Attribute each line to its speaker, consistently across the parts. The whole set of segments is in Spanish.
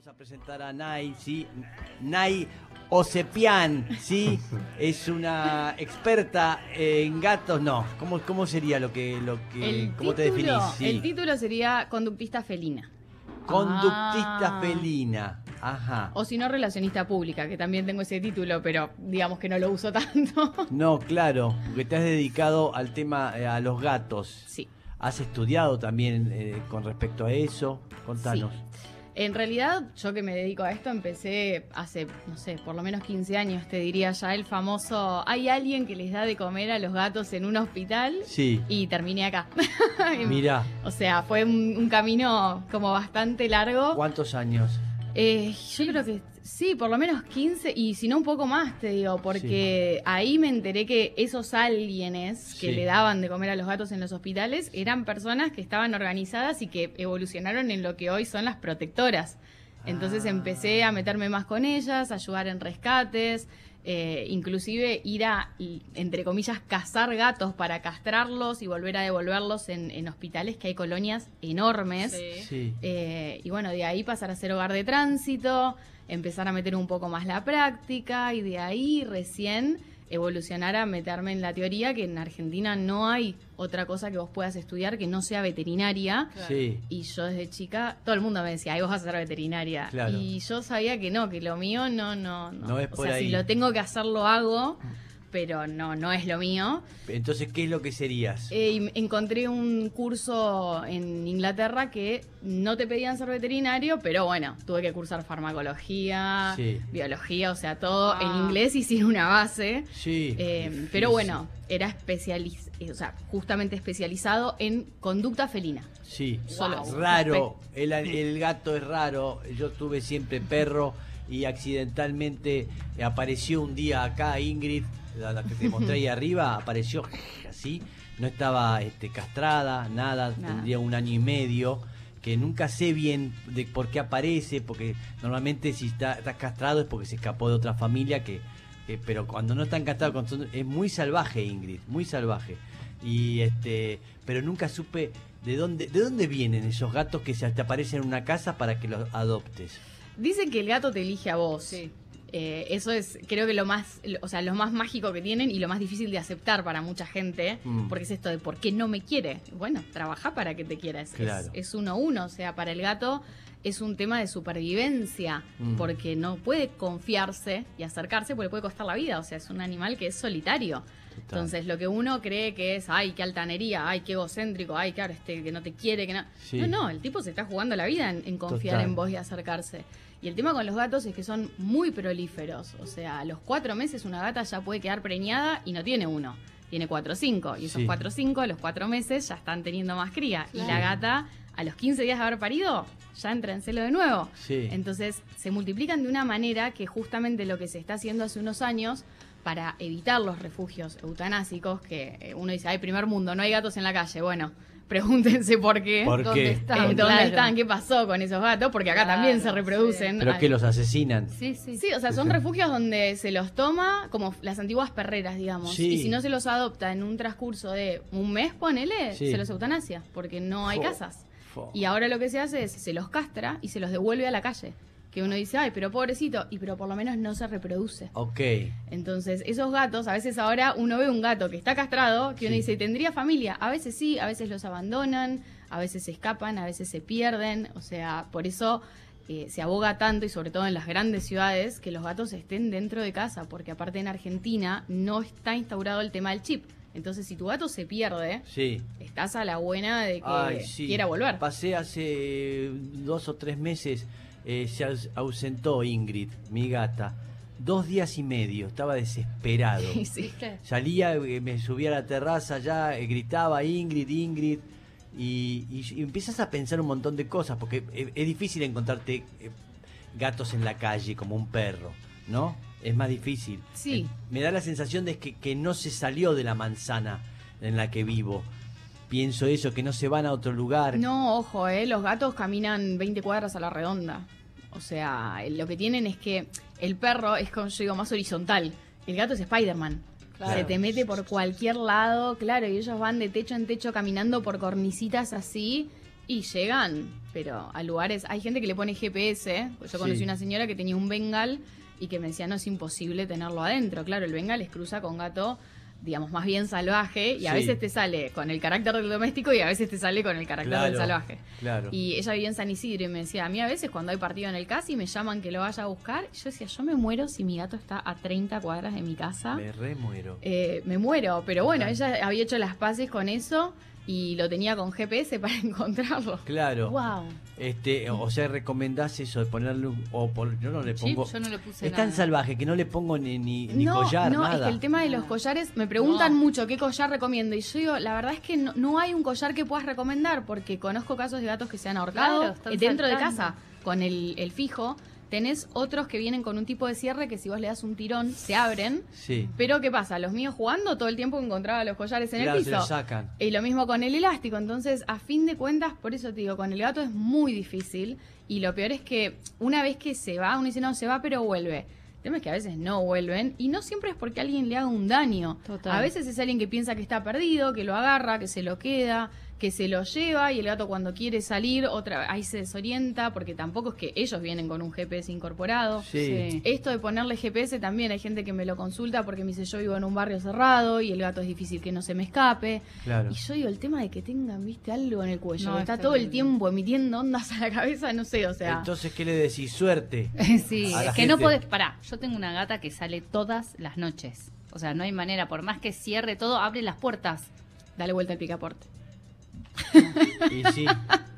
Speaker 1: Vamos a presentar a Nay, ¿sí? Nay Osepian, ¿sí? Es una experta en gatos, no. ¿Cómo, cómo sería lo que, lo que
Speaker 2: El
Speaker 1: cómo te definís? Sí.
Speaker 2: El título sería conductista felina.
Speaker 1: Conductista
Speaker 2: Ah.
Speaker 1: felina. Ajá.
Speaker 2: O si no, relacionista pública, que también tengo ese título, pero digamos que no lo uso tanto.
Speaker 1: No, claro, porque te has dedicado al tema, eh, a los gatos.
Speaker 2: sí.
Speaker 1: ¿Has estudiado también eh, con respecto a eso? Contanos.
Speaker 2: En realidad, yo que me dedico a esto, empecé hace, no sé, por lo menos 15 años, te diría ya, el famoso, hay alguien que les da de comer a los gatos en un hospital
Speaker 1: Sí.
Speaker 2: y terminé acá.
Speaker 1: Mira,
Speaker 2: o sea, fue un, un camino como bastante largo.
Speaker 1: ¿cuántos años?
Speaker 2: Eh, yo creo que sí, por lo menos 15 y si no un poco más, te digo, porque ahí me enteré que esos alguienes que
Speaker 1: Sí.
Speaker 2: le daban de comer a los gatos en los hospitales eran personas que estaban organizadas y que evolucionaron en lo que hoy son las protectoras. Entonces
Speaker 1: Ah.
Speaker 2: empecé a meterme más con ellas, a ayudar en rescates, eh, inclusive ir a, entre comillas, cazar gatos para castrarlos y volver a devolverlos en, en hospitales que hay colonias enormes.
Speaker 1: Sí.
Speaker 2: Eh, y bueno, de ahí pasar a ser hogar de tránsito, empezar a meter un poco más la práctica y de ahí recién evolucionar a meterme en la teoría que en Argentina no hay otra cosa que vos puedas estudiar que no sea veterinaria.
Speaker 1: Sí.
Speaker 2: Y yo desde chica, todo el mundo me decía, ay, vos vas a ser veterinaria.
Speaker 1: Claro.
Speaker 2: Y yo sabía que no, que lo mío no, no, no.
Speaker 1: No es
Speaker 2: o
Speaker 1: por
Speaker 2: sea,
Speaker 1: ahí.
Speaker 2: si lo tengo que hacer, lo hago, pero no, no es lo mío.
Speaker 1: Entonces, ¿qué es lo que serías?
Speaker 2: Eh, encontré un curso en Inglaterra que no te pedían ser veterinario, pero bueno, tuve que cursar farmacología,
Speaker 1: Sí.
Speaker 2: biología, o sea, todo
Speaker 3: Ah.
Speaker 2: en inglés y sin una base.
Speaker 1: Sí.
Speaker 2: Eh, pero bueno, era especializ o sea, justamente especializado en conducta felina.
Speaker 1: Sí,
Speaker 2: Solo.
Speaker 1: raro. El, el gato es raro. Yo tuve siempre perro y accidentalmente apareció un día acá Ingrid, la, la que te mostré ahí arriba, apareció así. No estaba este, castrada, nada,
Speaker 2: Nada.
Speaker 1: tendría un año y medio. Que nunca sé bien de por qué aparece, porque normalmente si está, está castrado es porque se escapó de otra familia que, que- pero cuando no están castrados cuando son- es muy salvaje Ingrid, muy salvaje. Y este, pero nunca supe de dónde, de dónde vienen esos gatos que se te aparecen en una casa para que los adoptes.
Speaker 2: Dicen que el gato te elige a vos.
Speaker 3: Sí.
Speaker 2: Eh, eso es, creo que lo más, o sea, lo más mágico que tienen y lo más difícil de aceptar para mucha gente,
Speaker 1: Mm.
Speaker 2: porque es esto de ¿por qué no me quiere? Bueno, trabaja para que te quiera. Es,
Speaker 1: Claro.
Speaker 2: es, es uno a uno, o sea, para el gato es un tema de supervivencia,
Speaker 1: Mm.
Speaker 2: porque no puede confiarse y acercarse porque le puede costar la vida, o sea, es un animal que es solitario.
Speaker 1: Total.
Speaker 2: Entonces, lo que uno cree que es, ay, qué altanería, ay, qué egocéntrico, ay, claro, este que no te quiere, que no.
Speaker 1: Sí.
Speaker 2: No, no, el tipo se está jugando la vida en, en confiar
Speaker 1: Total.
Speaker 2: en vos y acercarse. Y el tema con los gatos es que son muy prolíferos. O sea, a los cuatro meses una gata ya puede quedar preñada y no tiene uno. Tiene cuatro o cinco. Y esos
Speaker 1: Sí.
Speaker 2: cuatro o cinco, a los cuatro meses, ya están teniendo más cría. Y la gata, a los 15 días de haber parido, ya entra en celo de nuevo.
Speaker 1: Sí.
Speaker 2: Entonces, se multiplican de una manera que justamente lo que se está haciendo hace unos años para evitar los refugios eutanásicos, que eh, uno dice, ay, primer mundo, no hay gatos en la calle. Bueno, pregúntense por qué.
Speaker 1: ¿Por
Speaker 3: ¿Dónde
Speaker 1: qué?
Speaker 3: están?
Speaker 2: ¿Dónde
Speaker 3: Claro.
Speaker 2: están? ¿Qué pasó con esos gatos? Porque acá
Speaker 3: Claro,
Speaker 2: también se reproducen.
Speaker 1: ¿Pero que los asesinan?
Speaker 3: Sí, sí.
Speaker 2: Sí, o sea, son refugios donde se los toma como las antiguas perreras, digamos.
Speaker 1: Sí.
Speaker 2: Y si no se los adopta en un transcurso de un mes, ponele,
Speaker 1: Sí.
Speaker 2: se los eutanasia, porque no hay
Speaker 1: Fo.
Speaker 2: casas.
Speaker 1: Fo.
Speaker 2: Y ahora lo que se hace es se los castra y se los devuelve a la calle. Que uno dice, ay, pero pobrecito, y pero por lo menos no se reproduce.
Speaker 1: Ok.
Speaker 2: Entonces, esos gatos, a veces ahora uno ve un gato que está castrado, que uno dice, ¿tendría familia? A veces sí, a veces los abandonan, a veces se escapan, a veces se pierden. O sea, por eso eh, se aboga tanto, y sobre todo en las grandes ciudades, que los gatos estén dentro de casa, porque aparte en Argentina no está instaurado el tema del chip. Entonces, si tu gato se pierde,
Speaker 1: Sí.
Speaker 2: estás a la buena de que
Speaker 1: Ay, sí.
Speaker 2: quiera volver.
Speaker 1: Pasé hace dos o tres meses, eh, se aus- ausentó Ingrid, mi gata. Dos días y medio, estaba desesperado. Salía, eh, me subía a la terraza ya, eh, gritaba Ingrid, Ingrid. Y, y- y empiezas a pensar un montón de cosas, porque es, es difícil encontrarte eh, gatos en la calle como un perro, ¿no? Es más difícil.
Speaker 2: Sí.
Speaker 1: Eh, me da la sensación de que, que no se salió de la manzana en la que vivo. Pienso eso, que no se van a otro lugar.
Speaker 2: No, ojo, eh, los gatos caminan 20 cuadras a la redonda. O sea, lo que tienen es que el perro es, como yo digo, más horizontal. El gato es Spider-Man.
Speaker 3: Claro.
Speaker 2: Se te mete por cualquier lado, claro, y ellos van de techo en techo caminando por cornicitas así y llegan pero a lugares, hay gente que le pone GPS, pues yo conocí
Speaker 1: Sí.
Speaker 2: una señora que tenía un bengal y que me decía, no es imposible tenerlo adentro, claro, el bengal es cruza con gato digamos, más bien salvaje, y a
Speaker 1: Sí.
Speaker 2: veces te sale con el carácter del doméstico y a veces te sale con el carácter del salvaje.
Speaker 1: Claro.
Speaker 2: Y ella vivía en San Isidro y me decía, a mí a veces cuando hay partido en el CASI me llaman que lo vaya a buscar. Y yo decía, yo me muero si mi gato está a 30 cuadras de mi casa.
Speaker 1: Me remuero.
Speaker 2: Eh, me muero, pero bueno, ella había hecho las paces con eso y lo tenía con GPS para encontrarlo.
Speaker 1: Claro.
Speaker 3: Wow.
Speaker 1: Este, o sea, recomendás eso de ponerle un, o por- yo no le
Speaker 3: Sí,
Speaker 1: pongo.
Speaker 3: yo no le puse
Speaker 1: es tan
Speaker 3: nada.
Speaker 1: salvaje que no le pongo ni, ni, ni
Speaker 2: no,
Speaker 1: collar,
Speaker 2: no, es
Speaker 1: nada.
Speaker 2: que el tema de los collares, me preguntan
Speaker 3: No.
Speaker 2: mucho qué collar recomiendo. Y yo digo, la verdad es que no, no hay un collar que puedas recomendar, porque conozco casos de gatos que se han ahorcado
Speaker 3: Claro,
Speaker 2: eh, dentro de casa con el, el fijo. Tenés otros que vienen con un tipo de cierre que si vos le das un tirón, se abren.
Speaker 1: Sí.
Speaker 2: Pero ¿qué pasa? Los míos jugando todo el tiempo encontraba los collares en
Speaker 1: Claro,
Speaker 2: el
Speaker 1: se
Speaker 2: piso.
Speaker 1: lo sacan.
Speaker 2: Y lo mismo con el elástico. Entonces, a fin de cuentas, por eso te digo, con el gato es muy difícil. Y lo peor es que una vez que se va, uno dice, no, se va, pero vuelve. El tema es que a veces no vuelven. Y no siempre es porque alguien le haga un daño.
Speaker 3: Total.
Speaker 2: A veces es alguien que piensa que está perdido, que lo agarra, que se lo queda, que se lo lleva. Y el gato cuando quiere salir, otra ahí se desorienta. Porque tampoco es que ellos vienen con un GPS incorporado.
Speaker 1: Sí.
Speaker 2: Esto de ponerle GPS también hay gente que me lo consulta porque me dice yo vivo en un barrio cerrado y el gato es difícil que no se me escape.
Speaker 1: Claro.
Speaker 2: Y yo digo, el tema de que tengan, viste, algo en el cuello,
Speaker 3: No,
Speaker 2: está todo el tiempo emitiendo ondas a la cabeza, no sé, o sea.
Speaker 1: Entonces, ¿qué le decís? Suerte.
Speaker 3: Sí,
Speaker 1: A la
Speaker 3: es que no podés. Pará, yo tengo una gata que sale todas las noches. O sea, no hay manera, por más que cierre todo, abre las puertas.
Speaker 2: Dale vuelta al picaporte.
Speaker 1: Y sí.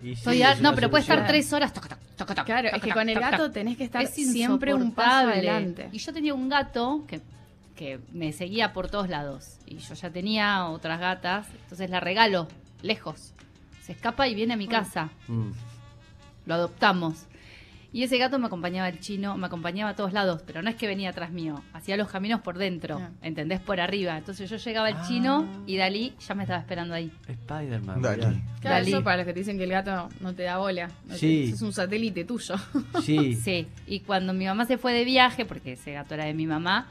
Speaker 1: Y sí,
Speaker 3: Soy a-
Speaker 1: es
Speaker 3: no, pero puede estar tres horas. toc, toc, toc, toc,
Speaker 2: Claro,
Speaker 3: toc,
Speaker 2: es que
Speaker 3: toc,
Speaker 2: con el gato
Speaker 3: toc.
Speaker 2: tenés que estar
Speaker 3: Es
Speaker 2: siempre un paso adelante.
Speaker 3: Y yo tenía un gato que, que me seguía por todos lados. Y yo ya tenía otras gatas. Entonces la regalo lejos. Se escapa y viene a mi casa.
Speaker 1: Mm.
Speaker 3: Lo adoptamos. Y ese gato me acompañaba el chino, me acompañaba a todos lados, pero no es que venía atrás mío, hacía los caminos por dentro,
Speaker 2: Ah.
Speaker 3: ¿entendés? Por arriba. Entonces yo llegaba al
Speaker 1: Ah.
Speaker 3: chino y Dalí ya me estaba esperando ahí.
Speaker 1: Spider-Man.
Speaker 2: Claro,
Speaker 3: Dalí.
Speaker 2: eso para los que te dicen que el gato no te da bola. No te-
Speaker 1: Sí.
Speaker 2: Es un satélite tuyo.
Speaker 1: Sí.
Speaker 3: Sí, y cuando mi mamá se fue de viaje, porque ese gato era de mi mamá,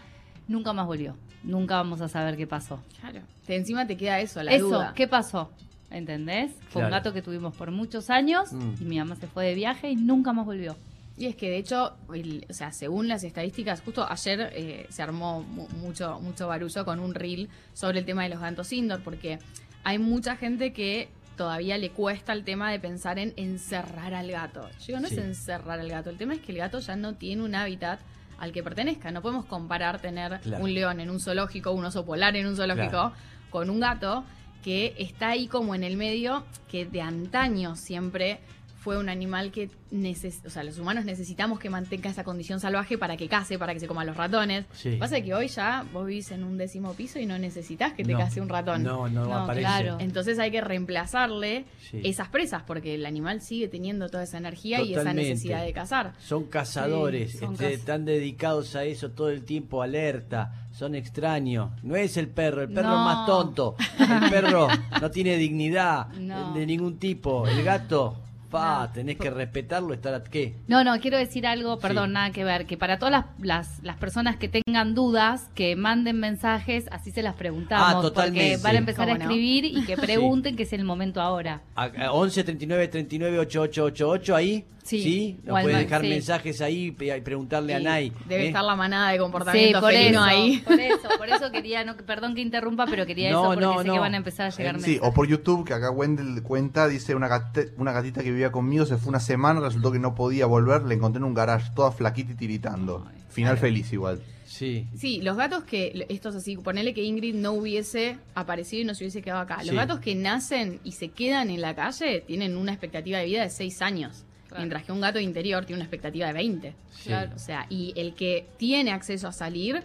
Speaker 3: nunca más volvió. Nunca vamos a saber qué pasó.
Speaker 2: Claro. Te, encima te queda eso, la
Speaker 3: Eso,
Speaker 2: duda.
Speaker 3: ¿qué pasó? ¿Entendés? Fue un gato que tuvimos por muchos años
Speaker 1: Mm.
Speaker 3: y mi mamá se fue de viaje y nunca más volvió.
Speaker 2: Y es que de hecho, el- o sea, según las estadísticas, justo ayer eh, se armó mu- mucho, mucho barullo con un reel sobre el tema de los gatos indoor, porque hay mucha gente que todavía le cuesta el tema de pensar en encerrar al gato. Yo digo, no
Speaker 1: Sí.
Speaker 2: es encerrar al gato, el tema es que el gato ya no tiene un hábitat al que pertenezca. No podemos comparar tener
Speaker 1: Claro.
Speaker 2: un león en un zoológico, un oso polar en un zoológico,
Speaker 1: Claro.
Speaker 2: con un gato que está ahí como en el medio, que de antaño siempre fue un animal que neces o sea, los humanos necesitamos que mantenga esa condición salvaje para que case, para que se coma los ratones.
Speaker 1: Sí.
Speaker 2: Pasa que hoy ya vos vivís en un décimo piso y no necesitas que te
Speaker 1: No.
Speaker 2: case un ratón.
Speaker 1: No, no,
Speaker 3: No,
Speaker 1: aparece.
Speaker 3: claro.
Speaker 2: Entonces hay que reemplazarle
Speaker 1: Sí.
Speaker 2: esas presas porque el animal sigue teniendo toda esa energía y esa necesidad de cazar.
Speaker 1: Son cazadores,
Speaker 3: Sí, son
Speaker 1: este,
Speaker 3: caz-
Speaker 1: están dedicados a eso todo el tiempo, alerta, son extraños. No es el perro, el perro
Speaker 3: No.
Speaker 1: es más tonto. El perro no tiene dignidad de ningún tipo. El gato, pa,
Speaker 3: No.
Speaker 1: tenés que respetarlo, estar a qué.
Speaker 3: No, no, quiero decir algo, perdón,
Speaker 1: Sí.
Speaker 3: nada que ver, que para todas las, las, las personas que tengan dudas, que manden mensajes, así se las preguntamos.
Speaker 1: Ah, totalmente.
Speaker 3: Porque van a empezar a escribir y que pregunten que es el momento ahora.
Speaker 1: A- a 11 39 39 8888 ahí.
Speaker 3: Sí.
Speaker 1: Nos
Speaker 3: al
Speaker 1: puede dejar
Speaker 3: sí.
Speaker 1: mensajes ahí y preguntarle a
Speaker 2: Sí,
Speaker 1: Nay.
Speaker 2: Debe
Speaker 1: ¿eh?
Speaker 2: estar la manada de
Speaker 3: Sí,
Speaker 2: comportamiento
Speaker 3: por
Speaker 2: felino
Speaker 3: eso,
Speaker 2: ahí.
Speaker 3: por eso, por eso quería, no, perdón que interrumpa, pero quería
Speaker 1: No,
Speaker 3: eso porque
Speaker 1: no,
Speaker 3: sé
Speaker 1: no.
Speaker 3: que van a empezar a llegar
Speaker 1: Eh,
Speaker 4: Sí,
Speaker 3: mensajes.
Speaker 4: o por YouTube, que acá Wendell cuenta, dice una, gate- una gatita que vivía conmigo, se fue una semana, resultó que no podía volver, la encontré en un garage, toda flaquita y tiritando.
Speaker 3: Ay,
Speaker 4: Final
Speaker 2: claro.
Speaker 4: feliz igual.
Speaker 1: Sí.
Speaker 2: Sí, los gatos que, estos así, ponele que Ingrid no hubiese aparecido y no se hubiese quedado acá. Los
Speaker 1: Sí.
Speaker 2: gatos que nacen y se quedan en la calle tienen una expectativa de vida de 6 años.
Speaker 3: Claro.
Speaker 2: Mientras que un gato interior tiene una expectativa de 20.
Speaker 1: Sí.
Speaker 3: Claro.
Speaker 2: O sea, y el que tiene acceso a salir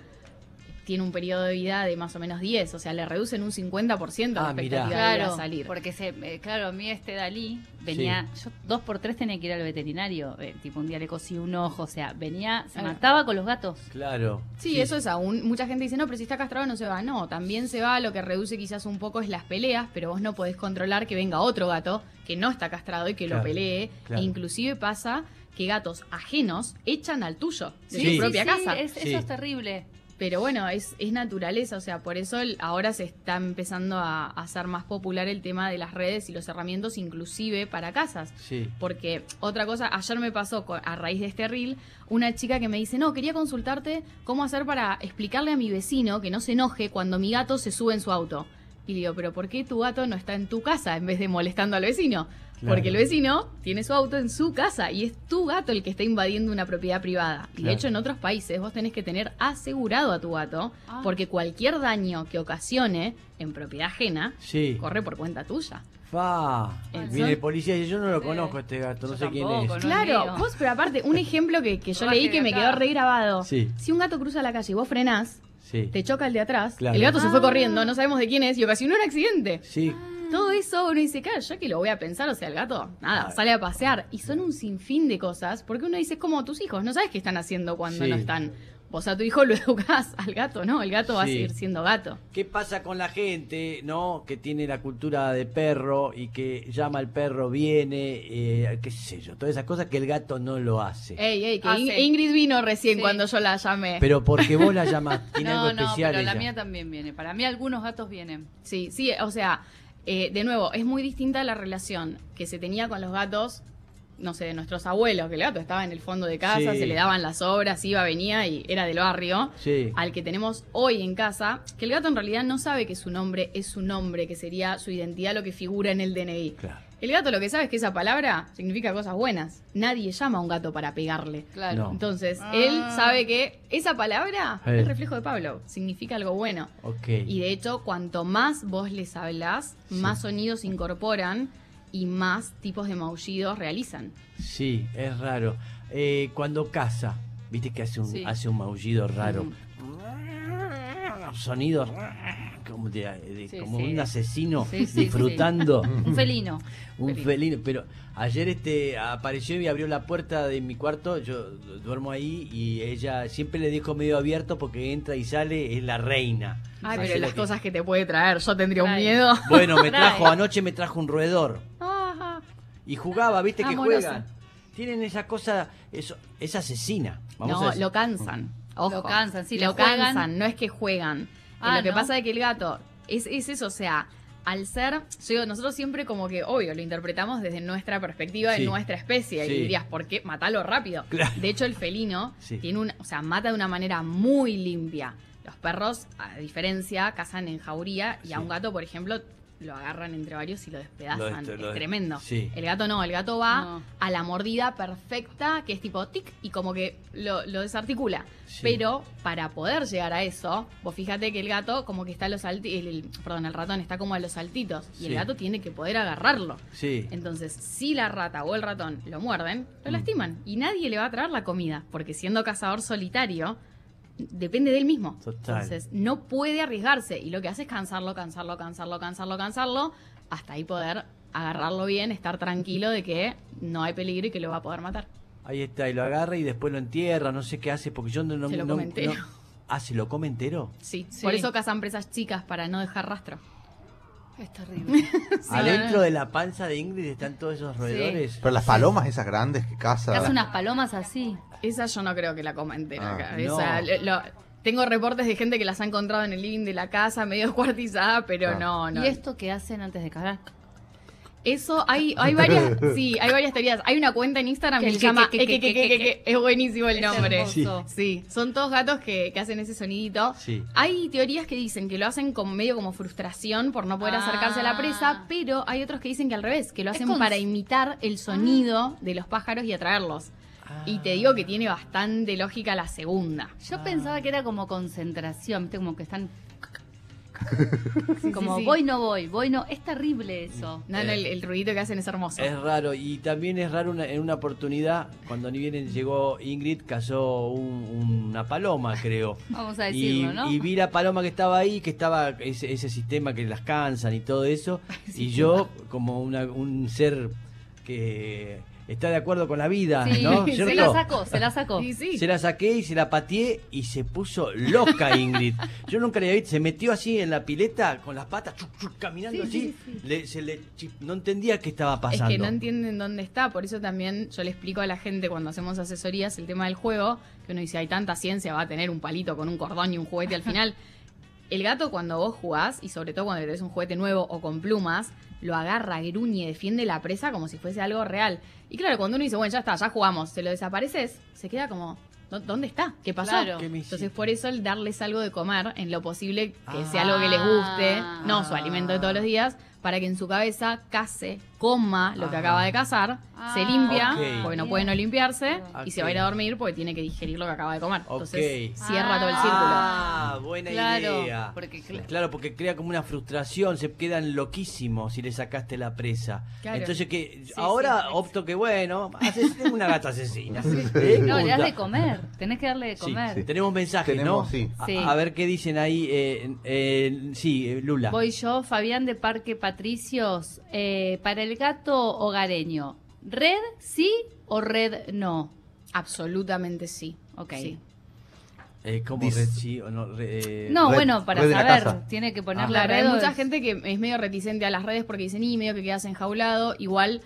Speaker 2: tiene un periodo de vida de más o menos 10. O sea, le reducen un 50% la
Speaker 1: Ah, mirá.
Speaker 2: expectativa de
Speaker 3: Claro,
Speaker 2: a salir.
Speaker 3: porque se, eh, claro, a mí este Dalí venía, yo dos por tres tenía que ir al veterinario, eh, tipo un día le cosí un ojo, o sea, venía, se
Speaker 2: Ah.
Speaker 3: mataba con los gatos.
Speaker 1: Claro.
Speaker 2: Sí, eso es aún. Mucha gente dice, no, pero si está castrado no se va. No, también se va. Lo que reduce quizás un poco es las peleas, pero vos no podés controlar que venga otro gato que no está castrado y que
Speaker 1: Claro,
Speaker 2: lo pelee.
Speaker 1: claro.
Speaker 2: E inclusive pasa que gatos ajenos echan al tuyo de
Speaker 1: Sí.
Speaker 2: su propia
Speaker 3: Sí,
Speaker 2: casa.
Speaker 3: es-
Speaker 1: Sí.
Speaker 3: Eso es terrible.
Speaker 2: Pero bueno, es, es naturaleza, o sea, por eso ahora se está empezando a, a hacer más popular el tema de las redes y los herramientas, inclusive para casas.
Speaker 1: Sí.
Speaker 2: Porque otra cosa, ayer me pasó a raíz de este reel, una chica que me dice, no, quería consultarte cómo hacer para explicarle a mi vecino que no se enoje cuando mi gato se sube en su auto. Y le digo, pero ¿por qué tu gato no está en tu casa en vez de molestando al vecino?
Speaker 1: Claro.
Speaker 2: Porque el vecino tiene su auto en su casa y es tu gato el que está invadiendo una propiedad privada. Y de hecho en otros países vos tenés que tener asegurado a tu gato
Speaker 3: Ah.
Speaker 2: porque cualquier daño que ocasione en propiedad ajena
Speaker 1: Sí.
Speaker 2: corre por cuenta tuya.
Speaker 1: Fa.
Speaker 2: El
Speaker 1: Viene el policía y dice, yo no lo
Speaker 3: Sí.
Speaker 1: conozco a este gato, no
Speaker 3: Yo
Speaker 1: sé quién
Speaker 3: tampoco,
Speaker 1: es.
Speaker 2: Claro, vos, pero aparte, un ejemplo que, que yo leí que me quedó re grabado.
Speaker 1: Sí.
Speaker 2: Si un gato cruza la calle y vos frenás,
Speaker 1: Sí.
Speaker 2: te choca el de atrás,
Speaker 1: Claro.
Speaker 2: el gato se fue
Speaker 3: Ah.
Speaker 2: corriendo, no sabemos de quién es y ocasionó un accidente.
Speaker 1: Sí.
Speaker 2: Todo eso uno dice, claro, yo que lo voy a pensar, o sea, el gato, nada,
Speaker 1: Claro.
Speaker 2: sale a pasear. Y son un sinfín de cosas, porque uno dice, es como tus hijos, no sabes qué están haciendo cuando
Speaker 1: Sí.
Speaker 2: no están. Vos a tu hijo lo educás, al gato, ¿no? El gato va a seguir siendo gato.
Speaker 1: ¿Qué pasa con la gente, no? Que tiene la cultura de perro y que llama al perro, viene, eh, qué sé yo, todas esas cosas que el gato no lo hace.
Speaker 2: Ey, ey, que
Speaker 3: Ah,
Speaker 2: In-
Speaker 3: sí.
Speaker 2: Ingrid vino recién
Speaker 3: Sí.
Speaker 2: cuando yo la llamé.
Speaker 1: Pero porque vos la llamas, tiene
Speaker 3: No,
Speaker 1: algo
Speaker 3: no,
Speaker 1: especial
Speaker 3: pero la
Speaker 1: ella.
Speaker 3: mía también viene. Para mí algunos gatos vienen.
Speaker 2: Sí, sí, o sea, eh, de nuevo, es muy distinta la relación que se tenía con los gatos, no sé, de nuestros abuelos, que el gato estaba en el fondo de casa,
Speaker 1: Sí.
Speaker 2: se le daban las obras, iba, venía y era del barrio,
Speaker 1: Sí.
Speaker 2: al que tenemos hoy en casa, que el gato en realidad no sabe que su nombre es su nombre, que sería su identidad lo que figura en el DNI.
Speaker 1: Claro.
Speaker 2: El gato lo que sabe es que esa palabra significa cosas buenas. Nadie llama a un gato para pegarle.
Speaker 3: Claro.
Speaker 1: No.
Speaker 2: Entonces,
Speaker 3: Ah.
Speaker 2: él sabe que esa palabra es reflejo de Pablo, significa algo bueno.
Speaker 1: Ok.
Speaker 2: Y de hecho, cuanto más vos les hablas, más sonidos incorporan y más tipos de maullidos realizan.
Speaker 1: Sí, es raro. Eh, cuando caza, viste que hace un,
Speaker 3: Sí.
Speaker 1: hace un maullido raro. Sonidos como, de- de-
Speaker 3: Sí,
Speaker 1: como
Speaker 3: sí.
Speaker 1: un asesino disfrutando.
Speaker 3: Un felino.
Speaker 1: Un
Speaker 2: Felino.
Speaker 1: felino, pero ayer este apareció y abrió la puerta de mi cuarto, yo duermo ahí y ella siempre le dejo medio abierto porque entra y sale, es la reina.
Speaker 2: Ay, pero las
Speaker 1: que-
Speaker 2: cosas que te puede traer, yo tendría un miedo.
Speaker 1: Bueno, me
Speaker 3: Trae.
Speaker 1: trajo, anoche me trajo un roedor. Y jugaba, viste que
Speaker 2: Amorosa.
Speaker 1: juegan. Tienen esa cosa, eso, es asesina. Vamos a
Speaker 2: No, lo cansan. Ojo.
Speaker 3: Lo cansan, sí,
Speaker 2: lo
Speaker 3: lo juegan.
Speaker 2: cansan, no es que juegan.
Speaker 3: Ah,
Speaker 2: lo que
Speaker 3: ¿no?
Speaker 2: pasa es que el gato es, es eso, o sea, al ser, yo digo, nosotros siempre como que, obvio, lo interpretamos desde nuestra perspectiva,
Speaker 1: Sí.
Speaker 2: de nuestra especie,
Speaker 1: Sí.
Speaker 2: y dirías, ¿por qué? Matalo rápido.
Speaker 1: Claro.
Speaker 2: De hecho, el felino
Speaker 1: Sí.
Speaker 2: tiene una, o sea, mata de una manera muy limpia. Los perros, a diferencia, cazan en jauría y
Speaker 1: Sí.
Speaker 2: a un gato, por ejemplo, lo agarran entre varios y lo despedazan.
Speaker 1: Lo
Speaker 2: es tremendo.
Speaker 1: sí.
Speaker 2: El gato no, el gato va
Speaker 3: No.
Speaker 2: a la mordida perfecta, que es tipo tic, y como que lo, lo desarticula.
Speaker 1: Sí.
Speaker 2: Pero para poder llegar a eso, vos fíjate que el gato como que está a los saltitos, perdón, el ratón está como a los saltitos, y
Speaker 1: Sí.
Speaker 2: el gato tiene que poder agarrarlo.
Speaker 1: Sí.
Speaker 2: Entonces, si la rata o el ratón lo muerden, lo
Speaker 1: Mm.
Speaker 2: lastiman. Y nadie le va a traer la comida, porque siendo cazador solitario, depende de él mismo.
Speaker 1: Total.
Speaker 2: Entonces, no puede arriesgarse. Y lo que hace es cansarlo, cansarlo, cansarlo, cansarlo, cansarlo, hasta ahí poder agarrarlo bien, estar tranquilo de que no hay peligro y que lo va a poder matar.
Speaker 1: Ahí está, y lo agarra y después lo entierra, no sé qué hace, porque yo no... no
Speaker 2: Se lo
Speaker 1: no-
Speaker 2: come entero.
Speaker 1: no- Ah, ¿se lo come entero?
Speaker 2: Sí,
Speaker 3: Sí.
Speaker 2: por eso cazan presas chicas, para no dejar rastro.
Speaker 3: Es terrible.
Speaker 2: Sí,
Speaker 1: Adentro
Speaker 2: no, no.
Speaker 1: de la panza de Ingrid están todos esos roedores.
Speaker 4: Pero las palomas esas grandes que caza.
Speaker 3: Casi unas palomas así.
Speaker 2: Esa yo no creo que la coma entera.
Speaker 4: Ah,
Speaker 2: acá.
Speaker 1: no.
Speaker 2: Esa, lo- lo- tengo reportes de gente que las ha encontrado en el living de la casa, medio descuartizada, pero
Speaker 4: Ah.
Speaker 2: no, no.
Speaker 3: ¿Y esto qué hacen antes de cazar?
Speaker 2: Eso, hay, hay varias, sí, hay varias teorías. Hay una cuenta en Instagram que,
Speaker 3: Que-
Speaker 2: se
Speaker 3: que-
Speaker 2: llama
Speaker 3: que-
Speaker 2: que, es buenísimo el nombre. Sí, son todos gatos que, que hacen ese sonidito.
Speaker 1: Sí.
Speaker 2: Hay teorías que dicen que lo hacen con medio como frustración por no poder
Speaker 3: Ah.
Speaker 2: acercarse a la presa, pero hay otros que dicen que al revés, que lo hacen
Speaker 3: con-
Speaker 2: para imitar el sonido de los pájaros y atraerlos. Y te digo que tiene bastante lógica la segunda.
Speaker 3: Yo pensaba que era como concentración, ¿viste? Como que están.
Speaker 2: Sí,
Speaker 3: como
Speaker 2: sí, sí.
Speaker 3: voy, no voy, voy, no. Es terrible eso.
Speaker 2: No, no, el, el ruidito que hacen es hermoso.
Speaker 1: Es raro, y también es raro una- en una oportunidad, cuando ni bien llegó Ingrid, cazó un- una paloma, creo.
Speaker 3: Vamos a
Speaker 1: Y,
Speaker 3: decirlo, ¿no?
Speaker 1: y vi la paloma que estaba ahí, que estaba ese, ese sistema que las cansan y todo eso. y yo, como una- un ser que está de acuerdo con la vida,
Speaker 3: Sí,
Speaker 1: ¿no?
Speaker 3: se la sacó, se la sacó.
Speaker 2: Sí.
Speaker 1: Se la saqué y se la pateé y se puso loca Ingrid. Yo nunca le había visto, se metió así en la pileta con las patas, chuc, chuc, caminando
Speaker 3: Sí,
Speaker 1: así.
Speaker 3: sí, sí.
Speaker 1: Le- se le chi- no entendía qué estaba
Speaker 2: Es
Speaker 1: pasando.
Speaker 2: que no entienden dónde está, por eso también yo le explico a la gente cuando hacemos asesorías el tema del juego, que uno dice, hay tanta ciencia, va a tener un palito con un cordón y un juguete al final. El gato cuando vos jugás, y sobre todo cuando tenés un juguete nuevo o con plumas, lo agarra, gruñe, defiende la presa como si fuese algo real. Y claro, cuando uno dice, bueno, ya está, ya jugamos, se lo desapareces, se queda como, "¿Dó- ¿dónde está? ¿Qué pasó?
Speaker 3: Claro.
Speaker 1: ¿Qué me
Speaker 2: Entonces por eso el darles algo de comer, en lo posible que
Speaker 1: Ah.
Speaker 2: sea algo que les guste, no su
Speaker 1: Ah.
Speaker 2: alimento de todos los días, para que en su cabeza case, coma lo que
Speaker 1: Ah.
Speaker 2: acaba de cazar, se
Speaker 3: Ah,
Speaker 2: limpia,
Speaker 1: ok.
Speaker 2: porque no puede no limpiarse, y se va a ir a dormir porque tiene que digerir lo que acaba de comer. Entonces
Speaker 1: Ok.
Speaker 2: cierra todo el círculo.
Speaker 1: Ah, buena
Speaker 3: Claro,
Speaker 1: idea.
Speaker 3: porque cl-
Speaker 1: claro, porque crea como una frustración, se quedan loquísimos si le sacaste la presa.
Speaker 2: Claro.
Speaker 1: Entonces que ahora
Speaker 3: sí.
Speaker 1: opto que bueno, ases- tengo una gata asesina. ¿Eh?
Speaker 3: No, le das de comer. Tenés que darle de
Speaker 1: Sí,
Speaker 3: comer.
Speaker 4: sí.
Speaker 1: Tenemos mensajes,
Speaker 4: Tenemos,
Speaker 1: ¿no?
Speaker 4: sí.
Speaker 1: A,
Speaker 3: Sí.
Speaker 1: a ver qué dicen ahí. eh, eh, sí, eh, Lula.
Speaker 3: Voy yo, Fabián de Parque Patricios. Eh, para el gato hogareño, ¿red sí o red no?
Speaker 2: Absolutamente sí.
Speaker 3: Ok.
Speaker 2: Sí.
Speaker 1: Eh, ¿Cómo red sí o no? Re- eh,
Speaker 3: No,
Speaker 4: red-
Speaker 3: bueno, para saber, tiene que poner
Speaker 1: Ah.
Speaker 3: la red.
Speaker 2: hay mucha
Speaker 3: es-
Speaker 2: gente que es medio reticente a las redes porque dicen, y medio que quedas enjaulado. Igual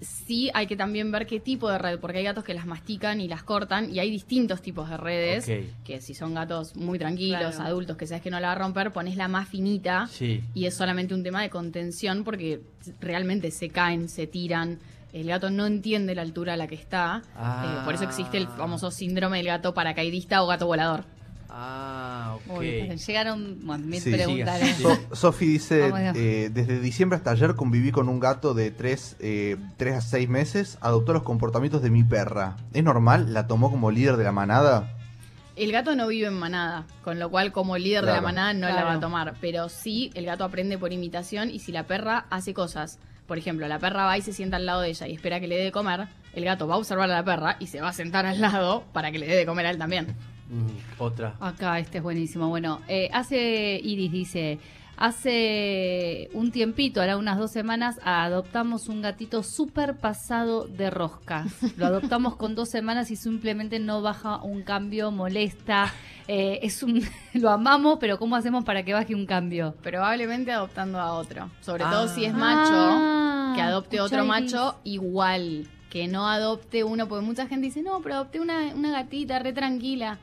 Speaker 2: sí hay que también ver qué tipo de red, porque hay gatos que las mastican y las cortan, y hay distintos tipos de redes. Que si son gatos muy tranquilos,
Speaker 3: Claro.
Speaker 2: adultos, que sabes que no la va a romper, pones la más finita.
Speaker 1: Sí.
Speaker 2: Y es solamente un tema de contención porque realmente se caen, se tiran. El gato no entiende la altura a la que está.
Speaker 1: Ah.
Speaker 2: eh, por eso existe el famoso síndrome del gato paracaidista o gato volador.
Speaker 1: Ah, ok.
Speaker 3: Uy, llegaron bueno, mil
Speaker 4: Sí,
Speaker 3: preguntas. ¿eh?
Speaker 4: So- Sofi dice, eh, desde diciembre hasta ayer conviví con un gato de 3 a 6 meses, adoptó los comportamientos de mi perra. ¿Es normal? ¿La tomó como líder de la manada?
Speaker 2: El gato no vive en manada, con lo cual como líder de la manada no la va a tomar. Pero sí, el gato aprende por imitación y si la perra hace cosas, por ejemplo, la perra va y se sienta al lado de ella y espera que le dé de comer, el gato va a observar a la perra y se va a sentar al lado para que le dé de comer a él también.
Speaker 1: Mm, otra.
Speaker 3: Acá, este es buenísimo. Bueno, eh, hace, Iris dice, hace un tiempito, ahora unas dos semanas, adoptamos un gatito súper pasado de rosca. Lo adoptamos con dos semanas y simplemente no baja un cambio, molesta. Eh, es un, lo amamos, pero ¿cómo hacemos para que baje un cambio?
Speaker 2: Probablemente adoptando a otro. Sobre
Speaker 1: Ah.
Speaker 2: todo si es macho,
Speaker 3: Ah,
Speaker 2: que adopte otro
Speaker 3: Iris.
Speaker 2: macho igual. Que no adopte uno, porque mucha gente dice, no, pero adopté una, una gatita re tranquila.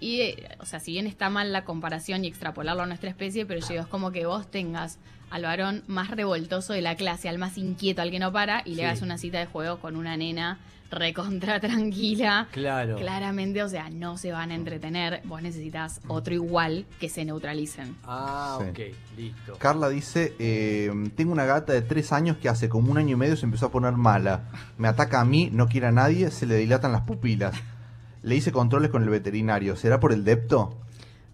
Speaker 2: Y, eh, o sea, si bien está mal la comparación y extrapolarlo a nuestra especie, pero yo digo, es como que vos tengas al varón más revoltoso de la clase, al más inquieto, al que no para, y
Speaker 1: Sí.
Speaker 2: le hagas una cita de juego con una nena recontra tranquila.
Speaker 1: Claro.
Speaker 2: Claramente, o sea, no se van a entretener. Vos necesitas otro igual que se neutralicen.
Speaker 1: Ah,
Speaker 4: Sí.
Speaker 1: ok, listo.
Speaker 4: Carla dice, eh, tengo una gata de 3 años que hace como un año y medio se empezó a poner mala. Me ataca a mí, no quiere a nadie, se le dilatan las pupilas. Le hice controles con el veterinario. ¿Será por el depto?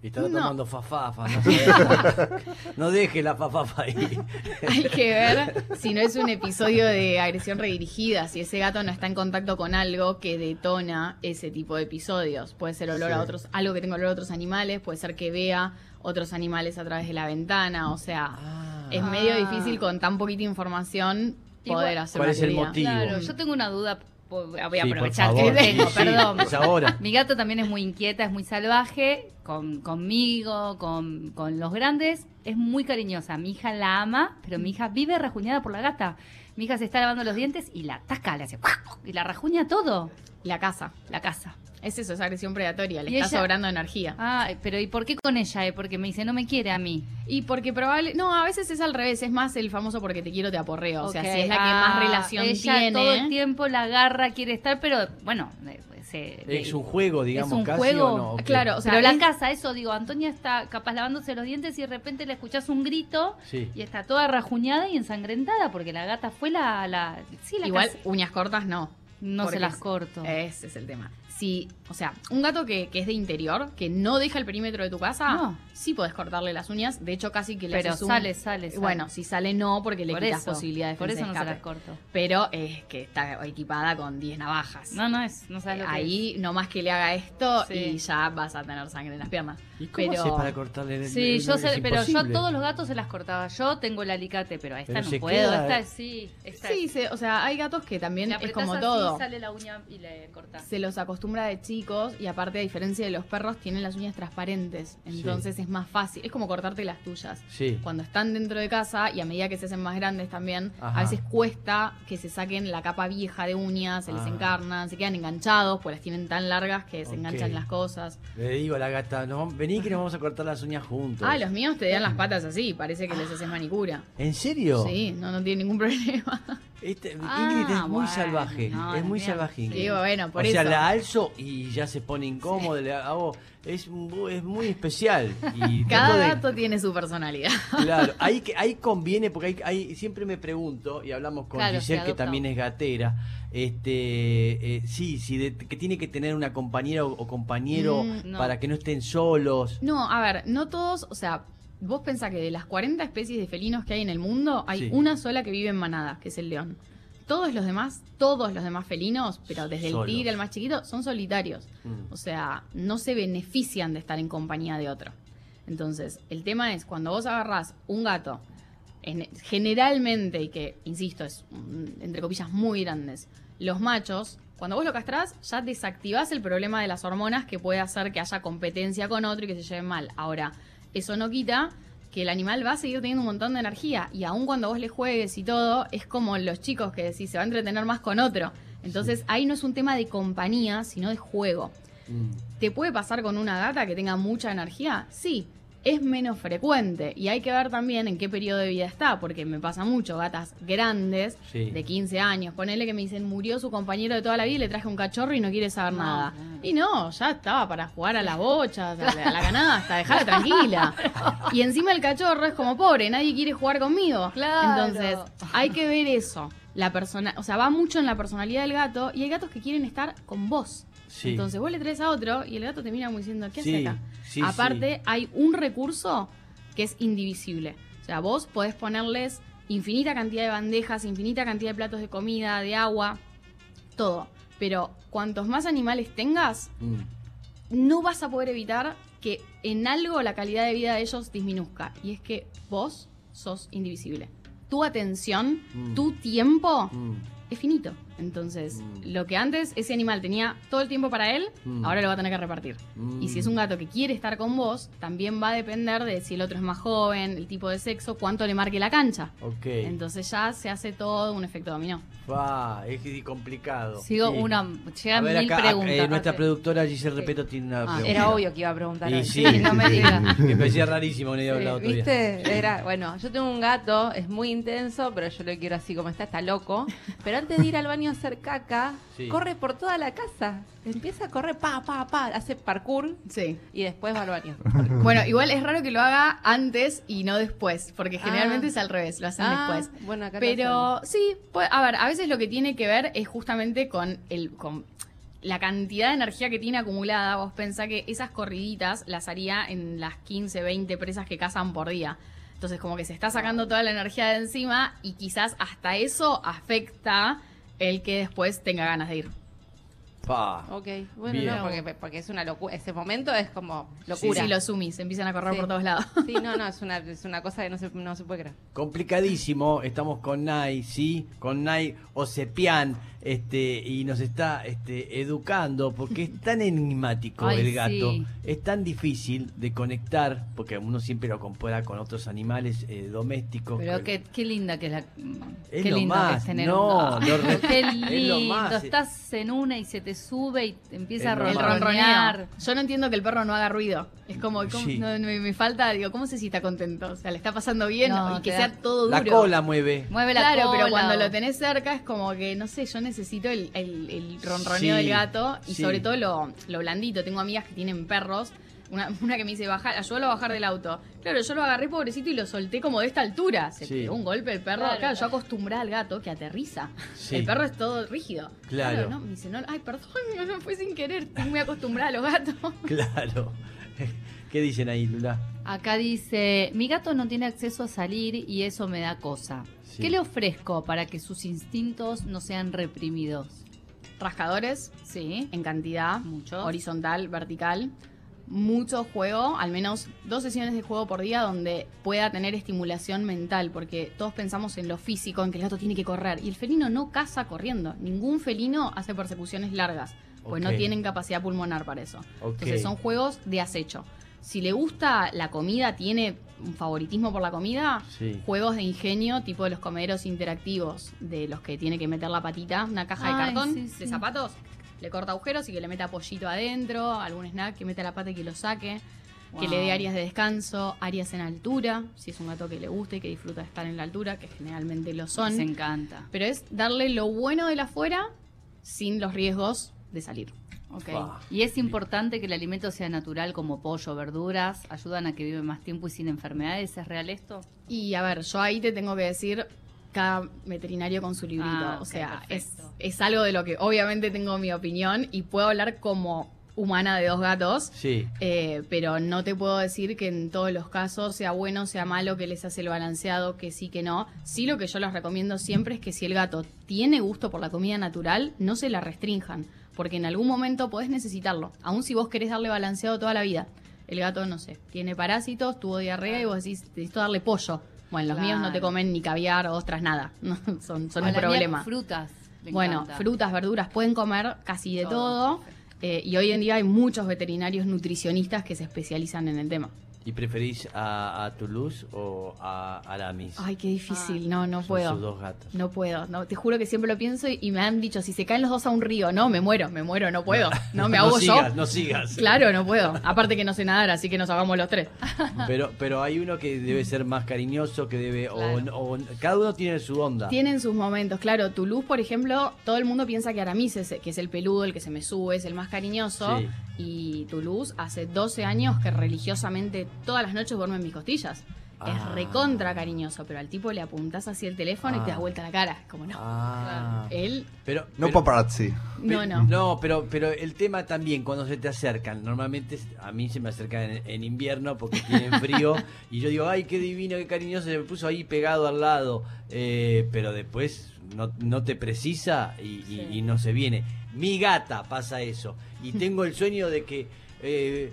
Speaker 1: Y está
Speaker 2: No.
Speaker 1: tomando fafafa, no sé. No deje la fafafa ahí.
Speaker 2: Hay que ver si no es un episodio de agresión redirigida, si ese gato no está en contacto con algo que detona ese tipo de episodios. Puede ser olor a otros, algo que tenga olor a otros animales, puede ser que vea otros animales a través de la ventana, o sea,
Speaker 1: Ah.
Speaker 2: es medio difícil con tan poquita información poder
Speaker 3: Igual-
Speaker 2: hacer
Speaker 1: ¿Cuál
Speaker 2: una
Speaker 1: es el motivo?
Speaker 3: Claro, yo tengo una duda. Voy a
Speaker 1: Sí,
Speaker 3: aprovechar que tengo,
Speaker 1: Sí,
Speaker 3: perdón.
Speaker 1: es ahora.
Speaker 3: Mi gato también es muy inquieta, es muy salvaje, con, conmigo, con, con los grandes, es muy cariñosa. Mi hija la ama, pero mi hija vive rajuñada por la gata. Mi hija se está lavando los dientes y la ataca, le hace y la rajuña todo,
Speaker 2: La casa.
Speaker 3: la casa.
Speaker 2: Es eso, es agresión predatoria, le
Speaker 3: Y
Speaker 2: está
Speaker 3: ella-
Speaker 2: sobrando energía.
Speaker 3: Ah, pero ¿y por qué con ella? eh? Porque me dice, no me quiere a mí.
Speaker 2: Y porque probable, no, a veces es al revés, es más el famoso porque te quiero te aporreo, o sea, si es la que
Speaker 3: ah,
Speaker 2: más relación
Speaker 3: ella
Speaker 2: tiene.
Speaker 3: todo el tiempo la agarra, quiere estar, pero bueno, eh, se-
Speaker 1: Es un juego, digamos,
Speaker 3: un
Speaker 1: casi
Speaker 3: juego.
Speaker 1: o no?
Speaker 2: Claro, o sea,
Speaker 3: pero la
Speaker 2: es-
Speaker 3: casa, eso digo, Antonia está capaz lavándose los dientes y de repente le escuchás un grito
Speaker 1: Sí.
Speaker 3: y está toda rajuñada y ensangrentada porque la gata fue la... la sí, la
Speaker 2: Igual
Speaker 3: casa-
Speaker 2: uñas cortas no.
Speaker 3: no se las
Speaker 2: es-
Speaker 3: corto.
Speaker 2: Ese es el tema. Si, o sea, un gato que, que es de interior, que no deja el perímetro de tu casa,
Speaker 3: No.
Speaker 2: sí podés cortarle las uñas. De hecho, casi que le
Speaker 3: Pero
Speaker 2: haces un-
Speaker 3: sale, sale, sale.
Speaker 2: Bueno, si sale no, porque le
Speaker 3: Por
Speaker 2: quitas
Speaker 3: eso,
Speaker 2: posibilidad de
Speaker 3: por eso no se las corto.
Speaker 2: Pero es que está equipada con 10 navajas.
Speaker 3: No, no es, no sabes lo que
Speaker 2: Ahí, no más que le haga esto
Speaker 3: Sí.
Speaker 2: y ya vas a tener sangre en las piernas.
Speaker 1: ¿Y cómo
Speaker 2: Pero-
Speaker 1: haces para cortarle el
Speaker 3: Sí,
Speaker 1: el-
Speaker 3: yo
Speaker 1: es
Speaker 3: sé, pero yo a todos los gatos se las cortaba. Yo tengo el alicate, pero a esta
Speaker 1: Pero
Speaker 3: no puedo.
Speaker 1: queda-
Speaker 3: Esta sí, esta
Speaker 2: Sí, se- o sea, hay gatos que también es como
Speaker 3: así,
Speaker 2: todo.
Speaker 3: sale la uña y le.
Speaker 2: Se los acostumbra de chicos y aparte, a diferencia de los perros, tienen las uñas transparentes. Entonces es más fácil. Es como cortarte las tuyas.
Speaker 1: Sí.
Speaker 2: Cuando están dentro de casa y a medida que se hacen más grandes también,
Speaker 1: Ajá.
Speaker 2: a veces cuesta que se saquen la capa vieja de uñas, se les
Speaker 1: Ah.
Speaker 2: encarnan, se quedan enganchados, pues las tienen tan largas que se enganchan las cosas.
Speaker 1: Le digo a la gata, no, vení que nos vamos a cortar las uñas juntos.
Speaker 2: Ah, los míos te dan las patas así, parece que les haces manicura.
Speaker 1: ¿En serio?
Speaker 2: Sí, no, no tiene ningún problema.
Speaker 1: Este,
Speaker 3: Ah,
Speaker 1: Ingrid es muy
Speaker 3: bueno,
Speaker 1: salvaje,
Speaker 3: no,
Speaker 1: es muy
Speaker 3: mira.
Speaker 1: salvaje Ingrid.
Speaker 2: Digo, bueno, por
Speaker 1: o sea, la alzo y ya se pone incómodo, le hago, es, mu- es muy especial. Y
Speaker 2: Cada
Speaker 1: de-
Speaker 2: gato tiene su personalidad.
Speaker 1: Claro, ahí, ahí conviene, porque ahí, ahí siempre me pregunto, y hablamos con
Speaker 3: Claro,
Speaker 1: Giselle,
Speaker 3: se
Speaker 1: que también es gatera, este, eh, sí, sí, de- que tiene que tener una compañera o, o compañero
Speaker 2: Mm,
Speaker 3: no.
Speaker 1: para que no estén solos.
Speaker 2: No, a ver, no todos, o sea, vos pensás que de las 40 especies de felinos que hay en el mundo, hay
Speaker 1: Sí.
Speaker 2: una sola que vive en manada, que es el león. Todos los demás, todos los demás felinos, pero desde
Speaker 1: Solos.
Speaker 2: el tigre al más chiquito, son solitarios.
Speaker 1: Mm.
Speaker 2: O sea, no se benefician de estar en compañía de otro. Entonces, el tema es, cuando vos agarrás un gato, en- generalmente, y que, insisto, es entre comillas muy grandes, los machos, cuando vos lo castrás, ya desactivás el problema de las hormonas que puede hacer que haya competencia con otro y que se lleven mal. Ahora, eso no quita que el animal va a seguir teniendo un montón de energía y aun cuando vos le juegues y todo, es como los chicos que decís, se va a entretener más con otro. Entonces, ahí no es un tema de compañía, sino de juego.
Speaker 1: Mm.
Speaker 2: ¿Te puede pasar con una gata que tenga mucha energía? Sí, es menos frecuente. Y hay que ver también en qué periodo de vida está, porque me pasa mucho, gatas grandes,
Speaker 1: Sí.
Speaker 2: de 15 años. Ponele que me dicen, murió su compañero de toda la vida y le traje un cachorro y no quiere saber
Speaker 3: No,
Speaker 2: nada.
Speaker 3: claro.
Speaker 2: Y no, ya estaba para jugar a las bochas, a la, a la canasta, dejarla tranquila. Y encima el cachorro es como pobre, nadie quiere jugar conmigo.
Speaker 3: Claro.
Speaker 2: Entonces, hay que ver eso. La persona, o sea, va mucho en la personalidad del gato y hay gatos que quieren estar con vos.
Speaker 1: Sí.
Speaker 2: Entonces vos le traes a otro y el gato te mira como diciendo, ¿qué hace
Speaker 1: Sí,
Speaker 2: acá?
Speaker 1: Sí,
Speaker 2: Aparte, hay un recurso que es indivisible. O sea, vos podés ponerles infinita cantidad de bandejas, infinita cantidad de platos de comida, de agua, todo. Pero cuantos más animales tengas,
Speaker 1: Mm.
Speaker 2: no vas a poder evitar que en algo la calidad de vida de ellos disminuzca. Y es que vos sos indivisible. Tu atención,
Speaker 1: Mm.
Speaker 2: tu tiempo
Speaker 1: Mm.
Speaker 2: es finito. Entonces,
Speaker 1: Mm.
Speaker 2: lo que antes ese animal tenía todo el tiempo para él,
Speaker 1: Mm.
Speaker 2: ahora lo va a tener que repartir.
Speaker 1: Mm.
Speaker 2: Y si es un gato que quiere estar con vos, también va a depender de si el otro es más joven, el tipo de sexo, cuánto le marque la cancha.
Speaker 1: Ok.
Speaker 2: Entonces ya se hace todo un efecto dominó.
Speaker 1: Va, es complicado.
Speaker 3: Sigo
Speaker 1: Sí.
Speaker 3: una.
Speaker 1: A
Speaker 3: Llegan mil
Speaker 1: acá,
Speaker 3: preguntas.
Speaker 1: eh, nuestra
Speaker 3: Ok.
Speaker 1: productora Giselle Repeto tiene una
Speaker 3: Ah,
Speaker 1: pregunta.
Speaker 5: Era obvio que iba a preguntar.
Speaker 1: Y
Speaker 5: hoy.
Speaker 1: sí,
Speaker 3: no me digas.
Speaker 1: Me parecía rarísimo que no iba a
Speaker 5: Sí,
Speaker 1: día.
Speaker 5: ¿Viste? Era, bueno, yo tengo un gato, es muy intenso, pero yo lo quiero así como está, está loco. Pero antes de ir al baño a hacer caca,
Speaker 1: Sí.
Speaker 5: corre por toda la casa. Empieza a correr, pa, pa, pa, hace parkour
Speaker 2: Sí.
Speaker 5: y después va al baño.
Speaker 2: Bueno, igual es raro que lo haga antes y no después, porque generalmente
Speaker 5: Ah.
Speaker 2: es al revés, lo hacen
Speaker 5: Ah,
Speaker 2: después.
Speaker 5: Bueno, acá
Speaker 2: Pero sí, pues, a ver, a veces lo que tiene que ver es justamente con el con la cantidad de energía que tiene acumulada. Vos pensá que esas corriditas las haría en las 15, 20 presas que cazan por día. Entonces como que se está sacando toda la energía de encima y quizás hasta eso afecta el que después tenga ganas de ir.
Speaker 1: Pa.
Speaker 5: Ok, bueno,
Speaker 1: Bien.
Speaker 5: no, porque, porque es una locura. Ese momento es como
Speaker 2: Sí,
Speaker 5: locura.
Speaker 2: sí, los sumis empiezan a correr
Speaker 5: Sí.
Speaker 2: por todos lados.
Speaker 5: Sí, no, no, es una, es una cosa que no se, no se puede creer.
Speaker 1: Complicadísimo, estamos con Nay, ¿sí? Con Nay Osepian, este, y nos está este, educando, porque es tan enigmático
Speaker 3: Ay,
Speaker 1: el gato,
Speaker 3: sí.
Speaker 1: es tan difícil de conectar, porque uno siempre lo compara con otros animales eh, domésticos.
Speaker 3: Pero
Speaker 1: que-
Speaker 3: qué, qué linda que es la.
Speaker 1: Es
Speaker 3: qué
Speaker 1: lo
Speaker 3: lindo que
Speaker 1: más,
Speaker 3: es tener
Speaker 1: no,
Speaker 3: un gato.
Speaker 1: lo re-
Speaker 3: Qué
Speaker 1: es lo
Speaker 3: lindo.
Speaker 1: más.
Speaker 3: Estás en una y se te sube y te empieza a ronronear.
Speaker 2: Yo no entiendo que el perro no haga ruido. Es como, ¿cómo-
Speaker 1: Sí.
Speaker 2: no, me, me falta, digo, ¿cómo sé si está contento? O sea, le está pasando bien
Speaker 3: No,
Speaker 2: y que sea
Speaker 3: da-
Speaker 2: todo duro.
Speaker 1: la cola mueve.
Speaker 3: Mueve la
Speaker 2: Claro, pero cuando
Speaker 3: o-
Speaker 2: lo tenés cerca es como que, no sé, yo necesito el, el, el ronroneo
Speaker 1: Sí,
Speaker 2: del gato y
Speaker 1: sí.
Speaker 2: sobre todo lo, lo blandito. Tengo amigas que tienen perros Una, una que me dice, bajar, ayúdalo a bajar del auto. Claro, yo lo agarré pobrecito y lo solté como de esta altura. Se
Speaker 1: Sí.
Speaker 2: pegó un golpe el perro.
Speaker 3: Claro.
Speaker 2: Claro, yo acostumbrada al gato que aterriza.
Speaker 1: Sí.
Speaker 2: El perro es todo rígido.
Speaker 1: Claro.
Speaker 2: ¿no? Me dice, no, ay, perdón, no fue sin querer. Estoy muy acostumbrada a los gatos.
Speaker 1: Claro. ¿Qué dicen ahí, Lula?
Speaker 3: Acá dice, mi gato no tiene acceso a salir y eso me da cosa.
Speaker 1: Sí.
Speaker 3: ¿Qué le ofrezco para que sus instintos no sean reprimidos?
Speaker 2: Rascadores,
Speaker 3: Sí.
Speaker 2: en cantidad,
Speaker 3: Muchos.
Speaker 2: horizontal, vertical. Mucho juego, al menos dos sesiones de juego por día donde pueda tener estimulación mental, porque todos pensamos en lo físico, en que el gato tiene que correr, y el felino no caza corriendo. Ningún felino hace persecuciones largas, pues no tienen capacidad pulmonar para eso. Entonces son juegos de acecho. Si le gusta la comida, tiene un favoritismo por la comida,
Speaker 1: Sí.
Speaker 2: juegos de ingenio, tipo de los comederos interactivos, de los que tiene que meter la patita, una caja de cartón
Speaker 3: sí, sí.
Speaker 2: de zapatos, le corta agujeros y que le meta pollito adentro, algún snack que meta la pata y que lo saque, que le dé áreas de descanso, áreas en altura, si es un gato que le guste y que disfruta de estar en la altura, que generalmente lo son.
Speaker 3: Se encanta.
Speaker 2: Pero es darle lo bueno de la afuera sin los riesgos de salir.
Speaker 3: Y es importante que el alimento sea natural como pollo, verduras, ayudan a que vive más tiempo y sin enfermedades. ¿Es real esto?
Speaker 2: Y a ver, yo ahí te tengo que decir, cada veterinario con su librito.
Speaker 3: Ah,
Speaker 2: o sea, es algo de lo que obviamente tengo mi opinión y puedo hablar como humana de dos gatos.
Speaker 1: Sí.
Speaker 2: eh, pero no te puedo decir que en todos los casos, sea bueno, sea malo, que les hace el balanceado, que sí, que no. Sí, lo que yo les recomiendo siempre es que si el gato tiene gusto por la comida natural, no se la restrinjan, porque en algún momento podés necesitarlo, aun si vos querés darle balanceado toda la vida. El gato, no sé, tiene parásitos, tuvo diarrea y vos decís, necesito darle pollo. Bueno, los míos no te comen ni caviar ostras, nada. No, son son un problema.
Speaker 3: frutas.
Speaker 2: Bueno,
Speaker 3: encanta.
Speaker 2: frutas, verduras, pueden comer casi de
Speaker 3: Todo,
Speaker 2: todo. eh, y hoy en día hay muchos veterinarios nutricionistas que se especializan en el tema.
Speaker 1: ¿Y preferís a, a Toulouse o a Aramis?
Speaker 2: Ay, qué difícil.
Speaker 3: Ah.
Speaker 2: No, no
Speaker 1: Son
Speaker 2: puedo.
Speaker 1: sus dos gatos.
Speaker 2: No puedo. No, te juro que siempre lo pienso y, y me han dicho, si se caen los dos a un río, no, me muero, me muero, no puedo. No me ahogo yo.
Speaker 1: sigas, No sigas.
Speaker 2: Claro, no puedo. Aparte que no sé nadar, así que nos ahogamos los tres.
Speaker 1: Pero, pero hay uno que debe ser más cariñoso, que debe... o-
Speaker 3: Claro.
Speaker 1: O, cada uno tiene su onda.
Speaker 2: Tienen sus momentos, claro. Toulouse, por ejemplo, todo el mundo piensa que Aramis es, que es el peludo, el que se me sube, es el más cariñoso.
Speaker 1: Sí.
Speaker 2: Y Toulouse hace 12 años que religiosamente todas las noches duerme en mis costillas.
Speaker 1: Ah.
Speaker 2: Es recontra cariñoso, pero al tipo le apuntás así el teléfono y te
Speaker 1: Ah.
Speaker 2: das vuelta la cara. Como no.
Speaker 1: Ah.
Speaker 2: Él,
Speaker 1: Pero,
Speaker 4: No
Speaker 1: pero-
Speaker 4: paparazzi.
Speaker 2: no, no.
Speaker 1: No, pero, pero el tema también, cuando se te acercan, normalmente a mí se me acercan en, en invierno porque tienen frío y yo digo, ay, qué divino, qué cariñoso, se me puso ahí pegado al lado, eh, pero después no, no te precisa y, y-
Speaker 3: Sí.
Speaker 1: y no se viene. Mi gata pasa eso y tengo el sueño de que... eh,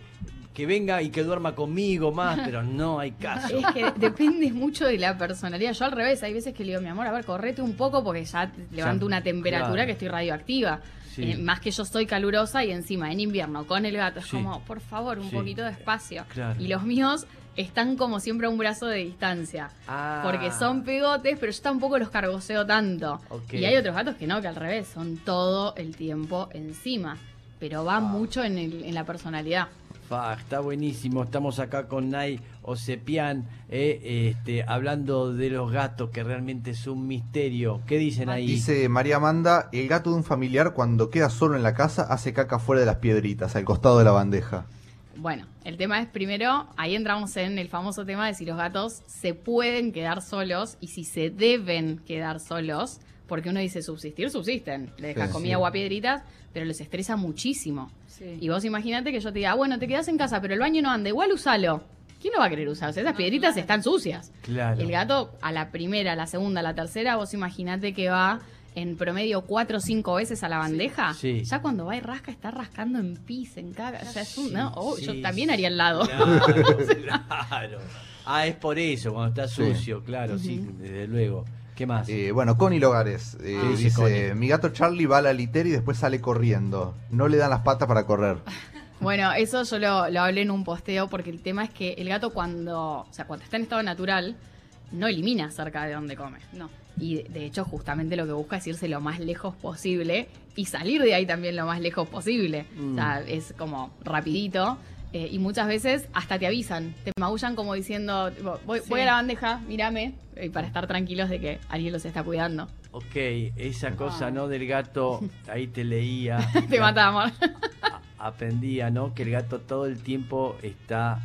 Speaker 1: que venga y que duerma conmigo más, pero no hay caso.
Speaker 2: Es que depende mucho de la personalidad. Yo al revés, hay veces que le digo, mi amor, a ver, correte un poco porque ya levanto una temperatura
Speaker 1: claro.
Speaker 2: que estoy radioactiva.
Speaker 1: Sí.
Speaker 2: Eh, más que yo soy calurosa y encima en invierno con el gato es
Speaker 1: Sí.
Speaker 2: como, por favor, un
Speaker 1: Sí.
Speaker 2: poquito de espacio.
Speaker 1: Claro.
Speaker 2: Y los míos están como siempre a un brazo de distancia.
Speaker 1: Ah.
Speaker 2: Porque son pegotes, pero yo tampoco los cargoseo tanto. Y hay otros gatos que no, que al revés, son todo el tiempo encima. Pero va mucho en, el- en la personalidad.
Speaker 1: Fa, está buenísimo. Estamos acá con Nay Osepian, eh, este, hablando de los gatos, que realmente es un misterio. ¿Qué dicen ahí?
Speaker 4: Dice María Amanda, el gato de un familiar cuando queda solo en la casa hace caca fuera de las piedritas, al costado de la bandeja.
Speaker 2: Bueno, el tema es primero, ahí entramos en el famoso tema de si los gatos se pueden quedar solos y si se deben quedar solos, porque uno dice subsistir, subsisten, le dejas
Speaker 4: Sí,
Speaker 2: comida
Speaker 4: sí.
Speaker 2: o a piedritas, pero les estresa muchísimo.
Speaker 3: Sí.
Speaker 2: Y vos imagínate que yo te diga, ah, bueno, te quedas en casa, pero el baño no anda, igual usalo. ¿Quién no va a querer usar? O sea, esas piedritas están sucias.
Speaker 1: Claro.
Speaker 2: El gato a la primera, a la segunda, a la tercera, vos imaginate que va en promedio cuatro o cinco veces a la bandeja.
Speaker 1: Sí.
Speaker 2: Ya cuando va y rasca, está rascando en pis, en caga. O sea, es un, no, oh,
Speaker 1: Sí,
Speaker 2: yo también haría al lado.
Speaker 1: Claro, claro. Ah, es por eso, cuando está
Speaker 4: Sí.
Speaker 1: sucio, claro, sí, desde luego. ¿Qué más?
Speaker 4: Eh, bueno, Connie Logares eh,
Speaker 1: Ah, dice
Speaker 4: dice,
Speaker 1: Connie.
Speaker 4: mi gato Charlie va a la litera y después sale corriendo. No le dan las patas para correr.
Speaker 2: Bueno, eso yo lo, lo hablé en un posteo porque el tema es que el gato cuando, o sea, cuando está en estado natural, no elimina cerca de donde come.
Speaker 3: No.
Speaker 2: Y de hecho, justamente lo que busca es irse lo más lejos posible y salir de ahí también lo más lejos posible.
Speaker 1: Mm.
Speaker 2: O sea, es como rapidito. eh, y muchas veces hasta te avisan, te maullan como diciendo, voy,
Speaker 3: Sí.
Speaker 2: voy a la bandeja, mírame, y para estar tranquilos de que alguien los está cuidando.
Speaker 1: Ok, esa cosa,
Speaker 3: Ah.
Speaker 1: ¿no? Del gato, ahí te leía.
Speaker 2: te matamos.
Speaker 1: aprendía, ¿no? Que el gato todo el tiempo está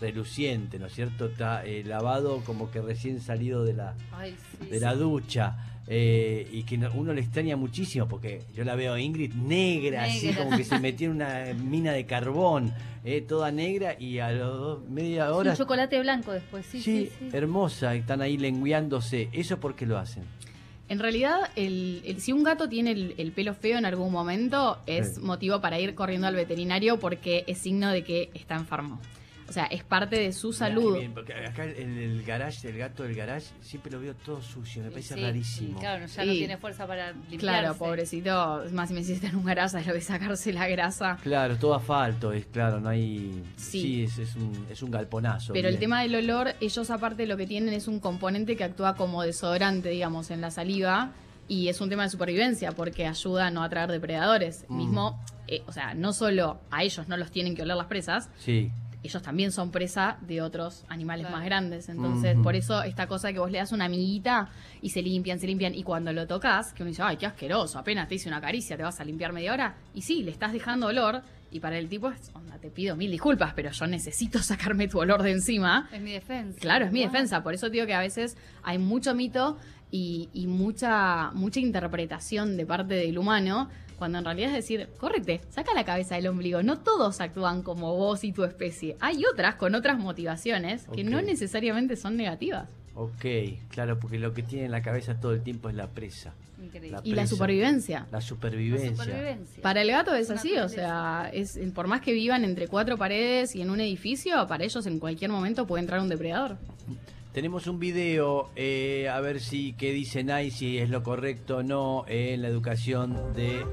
Speaker 1: reluciente, ¿no es cierto? Está eh, lavado como que recién salido de la,
Speaker 3: Ay, sí,
Speaker 1: de la
Speaker 3: sí.
Speaker 1: ducha. eh, y que no- uno le extraña muchísimo porque yo la veo a Ingrid negra, así como que se metió en una mina de carbón, eh, toda negra y a los dos, media hora
Speaker 3: Un chocolate blanco después, sí, sí, sí.
Speaker 1: hermosa, están ahí lengueándose. ¿Eso por qué lo hacen?
Speaker 2: En realidad, el, el- si un gato tiene el, el pelo feo en algún momento, es
Speaker 1: Sí.
Speaker 2: motivo para ir corriendo al veterinario porque es signo de que está enfermo. O sea, es parte de su salud.
Speaker 1: Bien, porque acá en el garage, el gato del garage, siempre lo veo todo sucio, me parece
Speaker 3: Sí,
Speaker 1: rarísimo.
Speaker 3: sí, claro, ya no
Speaker 2: Sí.
Speaker 3: tiene fuerza para limpiarse.
Speaker 2: Claro, pobrecito. Es más, si me hiciste en un grasa, lo de sacarse la grasa.
Speaker 1: Claro, todo asfalto, es claro, no hay. Sí,
Speaker 2: Sí.
Speaker 1: es, es un, es un galponazo.
Speaker 2: Pero el tema del olor, ellos aparte lo que tienen es un componente que actúa como desodorante, digamos, en la saliva. Y es un tema de supervivencia porque ayuda a no atraer depredadores.
Speaker 1: Mm.
Speaker 2: Mismo, eh, o sea, no solo a ellos no los tienen que oler las presas,
Speaker 1: Sí,
Speaker 2: ellos también son presa de otros animales
Speaker 3: Claro.
Speaker 2: más grandes. Entonces, por eso esta cosa que vos le das una amiguita y se limpian, se limpian. Y cuando lo tocas, que uno dice, ay, qué asqueroso, apenas te hice una caricia, te vas a limpiar media hora. Y sí, le estás dejando olor. Y para el tipo es, onda, te pido mil disculpas, pero yo necesito sacarme tu olor de encima.
Speaker 3: Es mi defensa.
Speaker 2: Claro, es mi
Speaker 3: Wow.
Speaker 2: defensa. Por eso digo que a veces hay mucho mito y, y mucha, mucha interpretación de parte del humano, cuando en realidad es decir, córrete, saca la cabeza del ombligo. No todos actúan como vos y tu especie. Hay otras con otras motivaciones que no necesariamente son negativas.
Speaker 1: ok, claro, porque lo que tiene en la cabeza todo el tiempo es la presa,
Speaker 3: Increíble.
Speaker 1: La
Speaker 2: Y la supervivencia.
Speaker 1: la
Speaker 3: La
Speaker 1: supervivencia.
Speaker 2: Para el gato es
Speaker 3: Una
Speaker 2: así, o sea, es por más que vivan entre cuatro paredes y en un edificio, para ellos en cualquier momento puede entrar un depredador.
Speaker 1: Tenemos un video, eh, a ver si qué dice Nai, si es lo correcto o no eh, en la educación de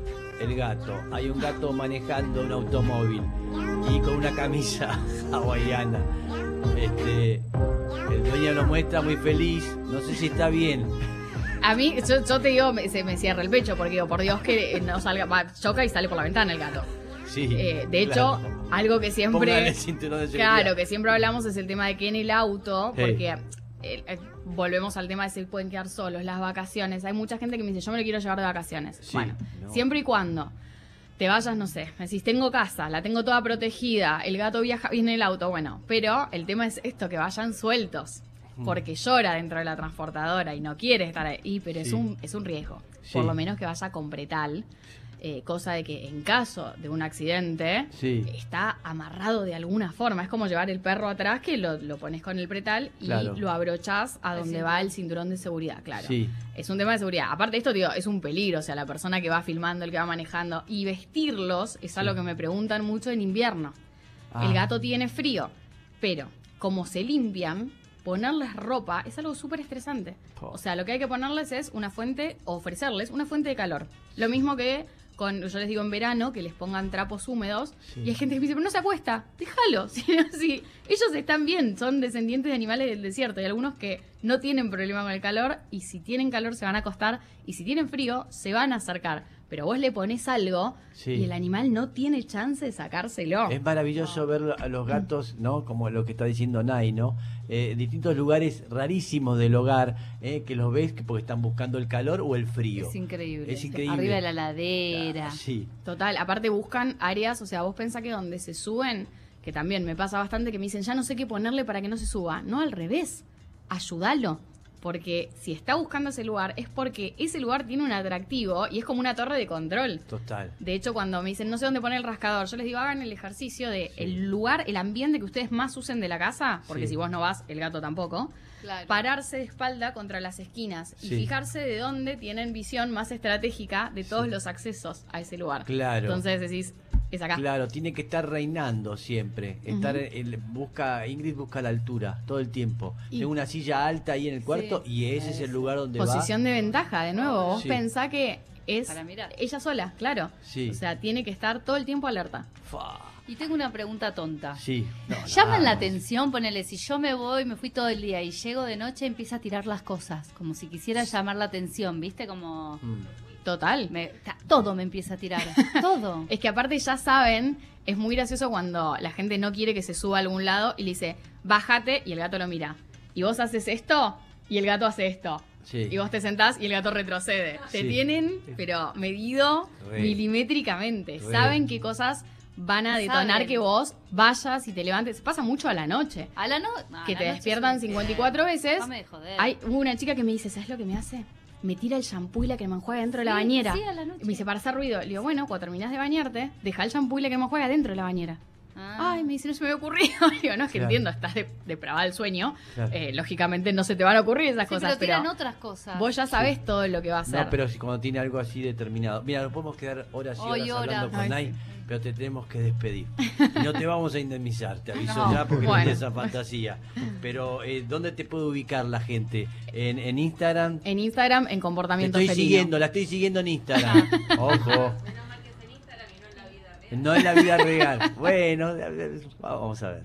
Speaker 1: gato. Hay un gato manejando un automóvil y con una camisa hawaiana. Este, el dueño lo muestra muy feliz. No sé si está bien.
Speaker 2: A mí, yo, yo te digo, se me cierra el pecho porque digo, por Dios que eh, no salga, va, choca y sale por la ventana el gato.
Speaker 1: Sí.
Speaker 2: Eh, de hecho, algo que siempre,
Speaker 1: de
Speaker 2: claro, que siempre hablamos es el tema de que en el auto, porque eh, eh, volvemos al tema de si pueden quedar solos, las vacaciones. Hay mucha gente que me dice, yo me lo quiero llevar de vacaciones.
Speaker 1: Sí,
Speaker 2: bueno,
Speaker 1: no.
Speaker 2: siempre y cuando te vayas, no sé, me decís, tengo casa, la tengo toda protegida, el gato viaja bien en el auto, bueno, pero el tema es esto, que vayan sueltos.
Speaker 1: Mm.
Speaker 2: Porque llora dentro de la transportadora y no quiere estar ahí, pero es un, es un riesgo.
Speaker 1: Sí.
Speaker 2: Por lo menos que vaya con pretal, eh, cosa de que en caso de un accidente
Speaker 1: Sí.
Speaker 2: está amarrado de alguna forma. Es como llevar el perro atrás que lo, lo pones con el pretal y
Speaker 1: Claro.
Speaker 2: lo abrochás a donde va el cinturón de seguridad, claro.
Speaker 1: Sí.
Speaker 2: Es un tema de seguridad. Aparte de esto, digo, es un peligro. O sea, la persona que va filmando, el que va manejando. Y vestirlos es algo que me preguntan mucho en invierno.
Speaker 1: Ah.
Speaker 2: El gato tiene frío. Pero, como se limpian, ponerles ropa es algo súper estresante. O sea, lo que hay que ponerles es una fuente, ofrecerles una fuente de calor. Lo mismo que con, yo les digo en verano, que les pongan trapos húmedos.
Speaker 1: Sí.
Speaker 2: Y hay gente que me dice, pero no se acuesta, déjalo. Sí. Ellos están bien, son descendientes de animales del desierto. Hay algunos que no tienen problema con el calor y si tienen calor se van a acostar y si tienen frío se van a acercar. Pero vos le pones algo
Speaker 1: Sí.
Speaker 2: y el animal no tiene chance de sacárselo.
Speaker 1: Es maravilloso ver a los gatos, ¿no? Como lo que está diciendo Nai, ¿no? Eh, distintos lugares rarísimos del hogar, ¿eh? que los ves que porque están buscando el calor o el frío.
Speaker 3: Es increíble.
Speaker 1: Es increíble.
Speaker 3: Arriba de la ladera.
Speaker 1: Ah, Sí.
Speaker 2: Total, aparte buscan áreas, o sea, vos pensás que donde se suben, que también me pasa bastante que me dicen, ya no sé qué ponerle para que no se suba. No, al revés, ayúdalo. Porque si está buscando ese lugar es porque ese lugar tiene un atractivo y es como una torre de control.
Speaker 1: Total.
Speaker 2: De hecho, cuando me dicen no sé dónde poner el rascador, yo les digo hagan el ejercicio de
Speaker 1: Sí.
Speaker 2: el lugar, el ambiente que ustedes más usen de la casa, porque
Speaker 1: Sí.
Speaker 2: si vos no vas, el gato tampoco,
Speaker 3: Claro.
Speaker 2: pararse de espalda contra las esquinas y
Speaker 1: Sí.
Speaker 2: fijarse de dónde tienen visión más estratégica de todos
Speaker 1: Sí.
Speaker 2: los accesos a ese lugar.
Speaker 1: Claro.
Speaker 2: Entonces decís, es acá.
Speaker 1: Claro, tiene que estar reinando siempre. Estar el- busca Ingrid busca la altura todo el tiempo.
Speaker 2: Y-
Speaker 1: Tengo una silla alta ahí en el cuarto y ese es el lugar donde
Speaker 2: Posición de ventaja, de nuevo. Vos
Speaker 1: Sí.
Speaker 2: pensá que es
Speaker 3: Para mirar.
Speaker 2: ella sola, claro.
Speaker 1: Sí.
Speaker 2: O sea, tiene que estar todo el tiempo alerta.
Speaker 3: Y tengo una pregunta tonta.
Speaker 1: Sí. No,
Speaker 3: Llaman la
Speaker 1: no.
Speaker 3: atención, ponele, si yo me voy, me fui todo el día y llego de noche, empieza a tirar las cosas, como si quisiera llamar la atención, ¿viste? Como...
Speaker 1: Mm.
Speaker 2: Total.
Speaker 3: me- todo me empieza a tirar, todo.
Speaker 2: Es que aparte ya saben, es muy gracioso cuando la gente no quiere que se suba a algún lado y le dice, bájate y el gato lo mira. Y vos haces esto y el gato hace esto.
Speaker 1: Sí.
Speaker 2: Y vos te sentás y el gato retrocede. Te
Speaker 1: Sí.
Speaker 2: tienen, pero medido
Speaker 1: Re.
Speaker 2: milimétricamente.
Speaker 1: Re.
Speaker 2: Saben qué cosas van a detonar
Speaker 3: saben.
Speaker 2: que vos vayas y te levantes. Pasa mucho a la noche.
Speaker 3: A la no- no, a
Speaker 2: que
Speaker 3: la
Speaker 2: te
Speaker 3: noche
Speaker 2: despiertan
Speaker 3: es un-
Speaker 2: 54 veces.
Speaker 3: Déjame de joder.
Speaker 2: Hay hubo una chica que me dice, ¿sabes lo que me hace? Me tira el shampoo y la crema enjuague dentro de la
Speaker 3: Sí,
Speaker 2: bañera.
Speaker 3: sí, a la noche.
Speaker 2: Y me dice, para hacer ruido. Le digo, bueno, cuando terminás de bañarte, deja el shampoo y la crema enjuague dentro de la bañera.
Speaker 3: Ah.
Speaker 2: Ay, me dice, no se me había ocurrido. Le digo, no, es que
Speaker 1: Claro.
Speaker 2: entiendo, estás de, depravada el sueño.
Speaker 1: Claro.
Speaker 2: Eh, lógicamente no se te van a ocurrir esas
Speaker 3: Sí,
Speaker 2: cosas,
Speaker 3: pero tiran
Speaker 2: pero
Speaker 3: otras cosas.
Speaker 2: vos ya sabés todo lo que va a hacer.
Speaker 1: No, pero si cuando tiene algo así determinado. Mira, nos podemos quedar horas y horas
Speaker 3: Hoy
Speaker 1: hablando con
Speaker 2: Ay, sí.
Speaker 1: Pero te tenemos que despedir. No te vamos a indemnizar, te aviso
Speaker 3: No.
Speaker 1: ya porque
Speaker 2: Bueno.
Speaker 1: no tienes esa fantasía. Pero, eh, ¿dónde te puede ubicar la gente? ¿En, en Instagram?
Speaker 2: En Instagram, en
Speaker 1: Te
Speaker 2: comportamiento
Speaker 1: estoy
Speaker 2: felino.
Speaker 1: siguiendo, la estoy siguiendo en Instagram. Ojo. No en la vida real. Bueno, vamos a ver.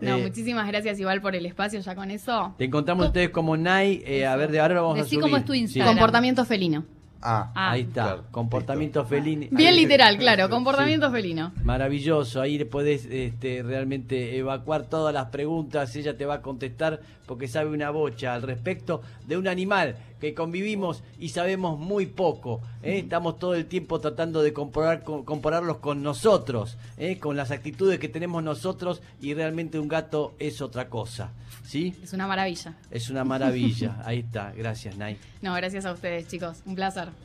Speaker 2: No,
Speaker 1: Eh,
Speaker 2: muchísimas gracias igual por el espacio ya con eso.
Speaker 1: Te encontramos ustedes como Nay. eh, a ver, de ahora vamos a
Speaker 3: Decí
Speaker 1: subir.
Speaker 3: cómo es tu
Speaker 1: Sí.
Speaker 3: Instagram.
Speaker 2: Comportamiento felino.
Speaker 4: Ah,
Speaker 3: Ah.
Speaker 1: Ahí está,
Speaker 4: Claro,
Speaker 1: comportamiento felino.
Speaker 2: Bien
Speaker 1: Ahí-
Speaker 2: literal, claro, comportamiento felino.
Speaker 1: Maravilloso, ahí le podés este, realmente evacuar todas las preguntas, ella te va a contestar porque sabe una bocha al respecto de un animal que convivimos y sabemos muy poco. ¿eh? Estamos todo el tiempo tratando de comparar, con- compararlos con nosotros, ¿eh? con las actitudes que tenemos nosotros y realmente un gato es otra cosa. ¿Sí?
Speaker 2: Es una maravilla.
Speaker 1: Es una maravilla. Ahí está. Gracias, Nay.
Speaker 2: No, gracias a ustedes, chicos. Un placer.